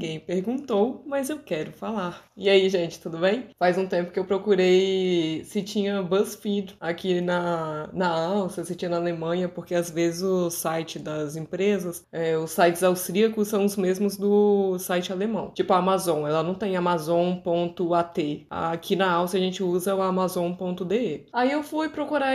ninguém perguntou, mas eu quero falar. E aí, gente, tudo bem? Faz um tempo que eu procurei se tinha BuzzFeed aqui na, na Áustria, se tinha na Alemanha, porque às vezes o site das empresas, é, os sites austríacos são os mesmos do site alemão. Tipo a Amazon, ela não tem amazon.at. Aqui na Áustria a gente usa o amazon.de. Aí eu fui procurar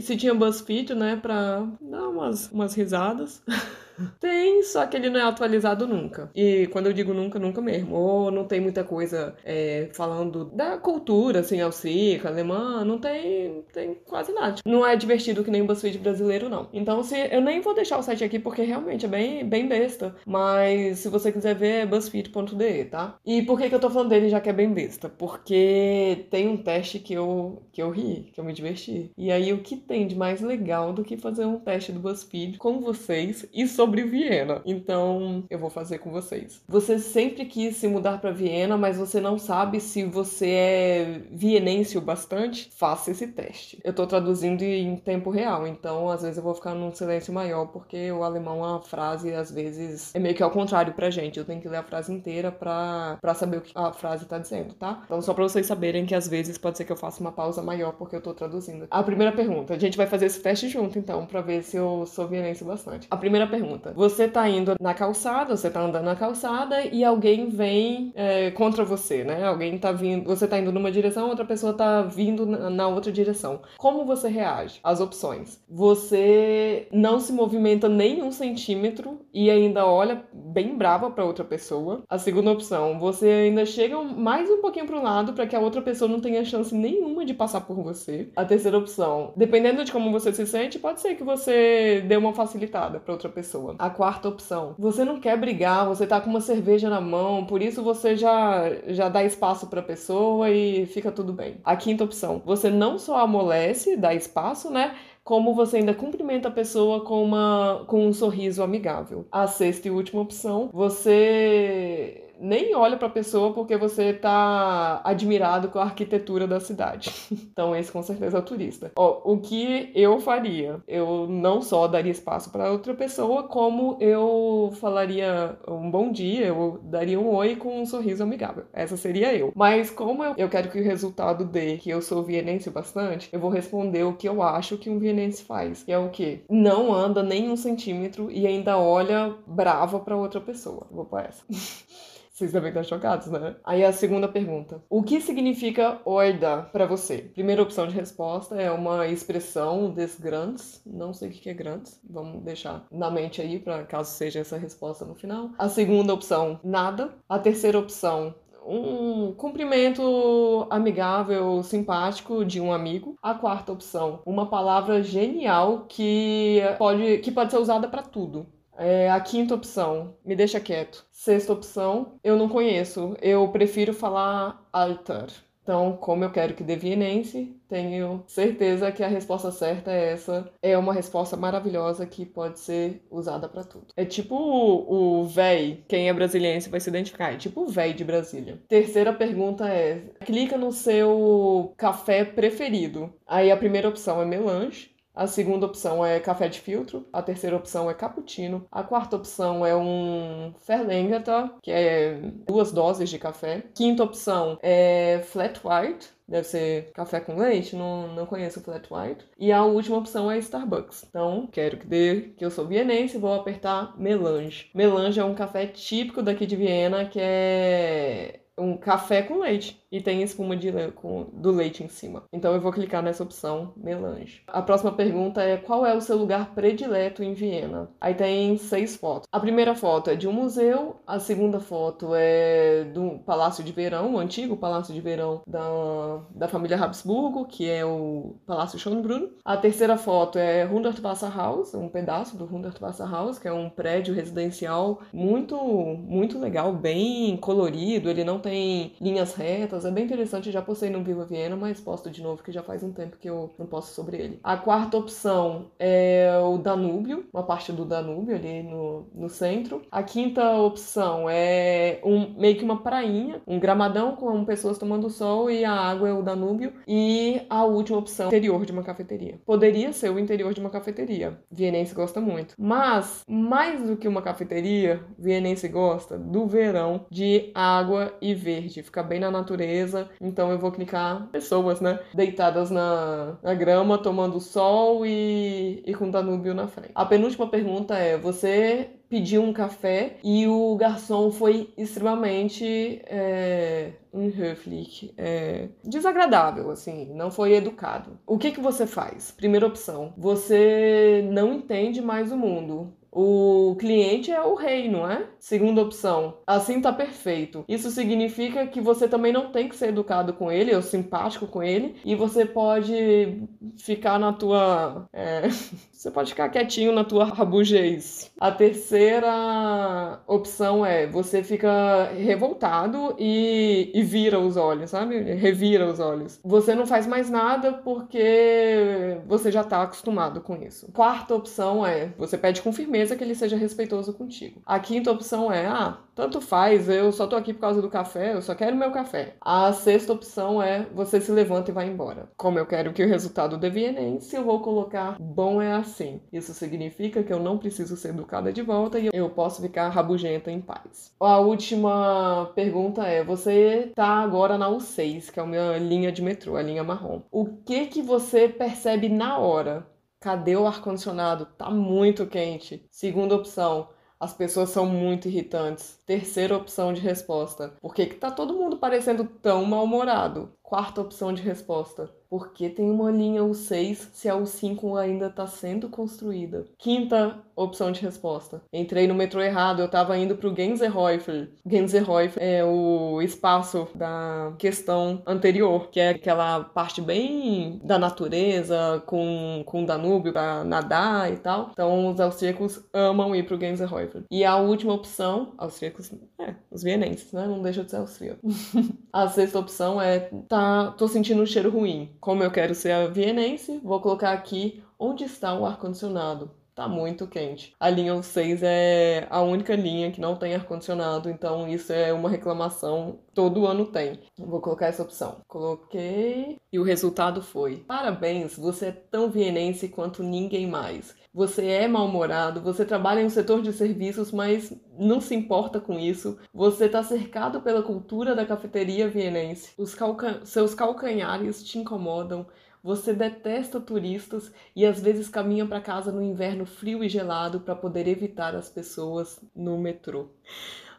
se tinha BuzzFeed, né, pra dar umas, umas risadas. Tem, só que ele não é atualizado nunca. E quando eu digo nunca, nunca mesmo. Ou não tem muita coisa é, falando da cultura, assim, austríaca, alemã, não tem, tem quase nada. Não é divertido que nem o BuzzFeed brasileiro, não. Então, se, eu nem vou deixar o site aqui porque realmente é bem, bem besta. Mas se você quiser ver, é buzzfeed.de, tá? E por que, que eu tô falando dele já que é bem besta? Porque tem um teste que eu, que eu ri, que eu me diverti. E aí, o que tem de mais legal do que fazer um teste do BuzzFeed com vocês e sobre sobre Viena. Então, eu vou fazer com vocês. Você sempre quis se mudar para Viena, mas você não sabe se você é vienense o bastante? Faça esse teste. Eu tô traduzindo em tempo real, então às vezes eu vou ficar num silêncio maior, porque o alemão, a frase, às vezes, é meio que ao contrário pra gente. Eu tenho que ler a frase inteira pra, pra saber o que a frase tá dizendo, tá? Então, só pra vocês saberem que às vezes pode ser que eu faça uma pausa maior porque eu tô traduzindo. A primeira pergunta, a gente vai fazer esse teste junto, então, pra ver se eu sou vienense bastante. A primeira pergunta pergunta. Você tá indo na calçada, você tá andando na calçada e alguém vem é, contra você, né? Alguém tá vindo, você tá indo numa direção, outra pessoa tá vindo na outra direção. Como você reage? As opções. Você não se movimenta nem um centímetro e ainda olha bem brava para outra pessoa. A segunda opção, você ainda chega mais um pouquinho pro lado para que a outra pessoa não tenha chance nenhuma de passar por você. A terceira opção, dependendo de como você se sente, pode ser que você dê uma facilitada para outra pessoa. A quarta opção, você não quer brigar, você tá com uma cerveja na mão, por isso você já, já dá espaço pra pessoa e fica tudo bem. A quinta opção, você não só amolece, dá espaço, né? Como você ainda cumprimenta a pessoa com, uma, com um sorriso amigável. A sexta e última opção, você nem olha para a pessoa porque você tá admirado com a arquitetura da cidade. então esse com certeza é o turista. Ó, o que eu faria? Eu não só daria espaço para outra pessoa, como eu falaria um bom dia, eu daria um oi com um sorriso amigável. Essa seria eu. Mas como eu, quero que o resultado dê que eu sou vienense bastante, eu vou responder o que eu acho que um vienense faz. Que é o quê? Não anda nem um centímetro e ainda olha brava para outra pessoa. Vou para essa. Vocês devem estar chocados, né? Aí a segunda pergunta. O que significa orda para você? Primeira opção de resposta é uma expressão des grandes. Não sei o que é grandes. Vamos deixar na mente aí para caso seja essa resposta no final. A segunda opção, nada. A terceira opção, um cumprimento amigável, simpático de um amigo. A quarta opção, uma palavra genial que pode, que pode ser usada para tudo. É, a quinta opção, me deixa quieto. Sexta opção, eu não conheço. Eu prefiro falar altar. Então, como eu quero que dê vienense, tenho certeza que a resposta certa é essa. É uma resposta maravilhosa que pode ser usada para tudo. É tipo o, o véi, quem é brasiliense vai se identificar. É tipo o véi de Brasília. Terceira pergunta é: clica no seu café preferido. Aí a primeira opção é melange. A segunda opção é café de filtro, a terceira opção é cappuccino, a quarta opção é um ferlengata, que é duas doses de café. Quinta opção é flat white, deve ser café com leite, não, não conheço o flat white. E a última opção é Starbucks. Então, quero que dê que eu sou vienense, vou apertar melange. Melange é um café típico daqui de Viena, que é um café com leite e tem espuma de com, do leite em cima. Então eu vou clicar nessa opção melange. A próxima pergunta é qual é o seu lugar predileto em Viena? Aí tem seis fotos. A primeira foto é de um museu, a segunda foto é do Palácio de Verão, o antigo Palácio de Verão da, da família Habsburgo, que é o Palácio Schönbrunn. A terceira foto é Hundertwasserhaus, um pedaço do Hundertwasserhaus, que é um prédio residencial muito muito legal, bem colorido, ele não tem linhas retas, é bem interessante, já postei no Viva Viena, mas posto de novo que já faz um tempo que eu não posto sobre ele. A quarta opção é o Danúbio, uma parte do Danúbio ali no, no centro. A quinta opção é um, meio que uma prainha, um gramadão com pessoas tomando sol e a água é o Danúbio. E a última opção, interior de uma cafeteria. Poderia ser o interior de uma cafeteria. Vienense gosta muito. Mas, mais do que uma cafeteria, Vienense gosta do verão de água e verde. Fica bem na natureza. Então eu vou clicar pessoas, né? Deitadas na, na grama, tomando sol e, e com Danúbio na frente. A penúltima pergunta é: você pediu um café e o garçom foi extremamente é, unhöflich, é, desagradável, assim, não foi educado. O que que você faz? Primeira opção, você não entende mais o mundo. O cliente é o rei, não é? Segunda opção, assim tá perfeito. Isso significa que você também não tem que ser educado com ele ou simpático com ele e você pode ficar na tua. É, você pode ficar quietinho na tua rabugez. A terceira opção é você fica revoltado e, e vira os olhos, sabe? Revira os olhos. Você não faz mais nada porque você já tá acostumado com isso. Quarta opção é você pede com firmeza que ele seja respeitoso contigo. A quinta opção é, ah, tanto faz, eu só tô aqui por causa do café, eu só quero meu café. A sexta opção é, você se levanta e vai embora. Como eu quero que o resultado dê vienense, eu vou colocar bom é assim. Isso significa que eu não preciso ser educada de volta e eu posso ficar rabugenta em paz. A última pergunta é, você tá agora na U6, que é a minha linha de metrô, a linha marrom. O que que você percebe na hora? Cadê o ar-condicionado? Tá muito quente. Segunda opção, as pessoas são muito irritantes. Terceira opção de resposta, por que, que tá todo mundo parecendo tão mal-humorado? Quarta opção de resposta, porque tem uma linha U6 se a U5 ainda está sendo construída. Quinta opção de resposta. Entrei no metrô errado, eu estava indo para o Gänsehofer. Gänsehofer é o espaço da questão anterior, que é aquela parte bem da natureza, com, com Danúbio para nadar e tal. Então os austríacos amam ir para o Gänsehofer. E a última opção, austríacos, é, os vienenses, né? Não deixa de ser austríaco. a sexta opção é, tá, tô sentindo um cheiro ruim como eu quero ser a vienense, vou colocar aqui onde está o ar-condicionado. Tá muito quente. A linha 6 é a única linha que não tem ar-condicionado, então isso é uma reclamação. Todo ano tem. Vou colocar essa opção. Coloquei. E o resultado foi: Parabéns, você é tão vienense quanto ninguém mais. Você é mal-humorado, você trabalha em um setor de serviços, mas não se importa com isso. Você está cercado pela cultura da cafeteria vienense. Os calca... Seus calcanhares te incomodam. Você detesta turistas e às vezes caminha para casa no inverno frio e gelado para poder evitar as pessoas no metrô.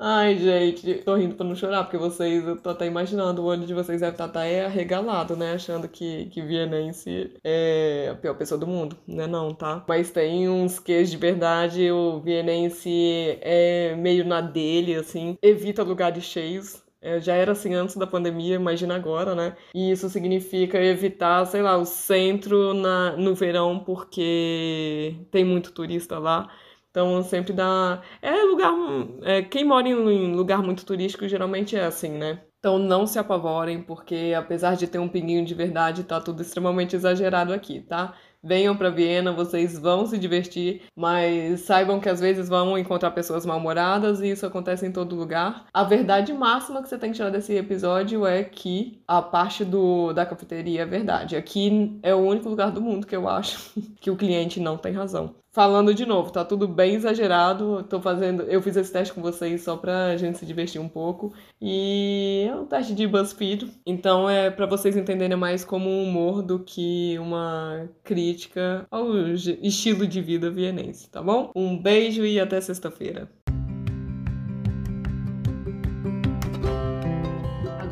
Ai, gente, tô rindo pra não chorar, porque vocês, eu tô até imaginando, o olho de vocês deve estar até arregalado, né? Achando que, que vienense é a pior pessoa do mundo, né? Não, tá? Mas tem uns queijos de verdade, o vienense é meio na dele, assim, evita lugares cheios. É, já era assim antes da pandemia, imagina agora, né? E isso significa evitar, sei lá, o centro na, no verão, porque tem muito turista lá. Então sempre dá. É lugar. É, quem mora em lugar muito turístico geralmente é assim, né? Então não se apavorem, porque apesar de ter um pinguinho de verdade, tá tudo extremamente exagerado aqui, tá? Venham para Viena, vocês vão se divertir, mas saibam que às vezes vão encontrar pessoas mal-humoradas e isso acontece em todo lugar. A verdade máxima que você tem que tirar desse episódio é que a parte do, da cafeteria é verdade. Aqui é o único lugar do mundo que eu acho que o cliente não tem razão falando de novo, tá tudo bem exagerado. Tô fazendo, eu fiz esse teste com vocês só pra gente se divertir um pouco e é um teste de BuzzFeed, então é para vocês entenderem mais como um humor do que uma crítica ao estilo de vida vienense, tá bom? Um beijo e até sexta-feira.